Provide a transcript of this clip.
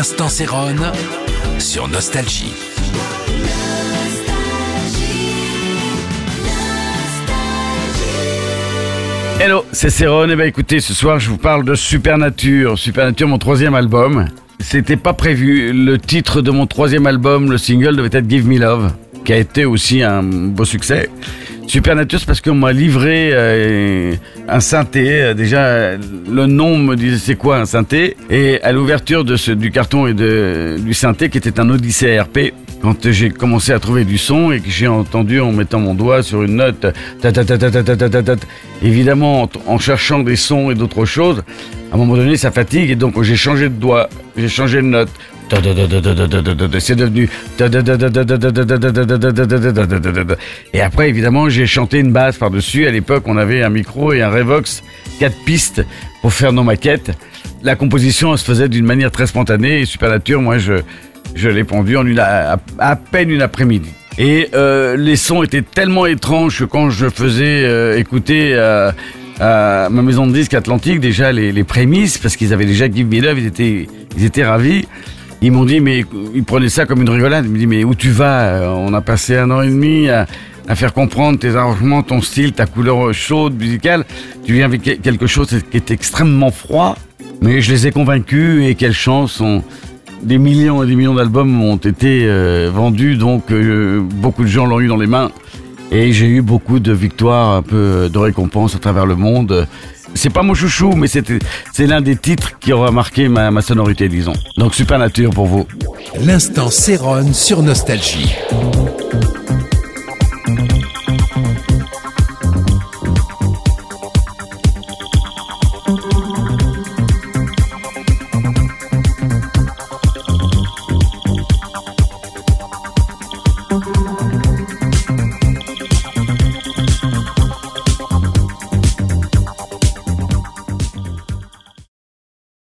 L'instant Céronne sur Nostalgie. Hello, c'est Céron. Et ben écoutez, ce soir je vous parle de Supernature. Supernature, mon troisième album. C'était pas prévu. Le titre de mon troisième album, le single, devait être Give Me Love, qui a été aussi un beau succès. Supernature, c'est parce qu'on m'a livré euh, un synthé. Euh, Déjà, le nom me disait c'est quoi un synthé. Et à l'ouverture du carton et du synthé, qui était un Odyssey RP, quand j'ai commencé à trouver du son et que j'ai entendu en mettant mon doigt sur une note, évidemment en, en cherchant des sons et d'autres choses, à un moment donné ça fatigue et donc j'ai changé de doigt, j'ai changé de note. C'est devenu. Et après, évidemment, j'ai chanté une basse par-dessus. À l'époque, on avait un micro et un Revox, quatre pistes pour faire nos maquettes. La composition se faisait d'une manière très spontanée et Supernature, moi, je, je l'ai pondu en une, à, peine une après-midi. Et euh, les sons étaient tellement étranges que quand je faisais euh, écouter euh, à ma maison de disques Atlantique déjà les, les prémices, parce qu'ils avaient déjà Give Me Love, ils étaient, ils étaient ravis. Ils m'ont dit, mais ils prenaient ça comme une rigolade. Ils me disent, mais où tu vas Euh, On a passé un an et demi à, faire comprendre tes arrangements, ton style, ta couleur chaude, musicale. Tu viens avec quelque chose qui est extrêmement froid. Mais je les ai convaincus et quelle chance des millions et des millions d'albums ont été euh, vendus, donc euh, beaucoup de gens l'ont eu dans les mains. Et j'ai eu beaucoup de victoires, un peu de récompenses à travers le monde c'est pas mon chouchou, mais c'est l'un des titres qui aura marqué ma, ma sonorité, disons. Donc super nature pour vous. L'instant Céron sur Nostalgie.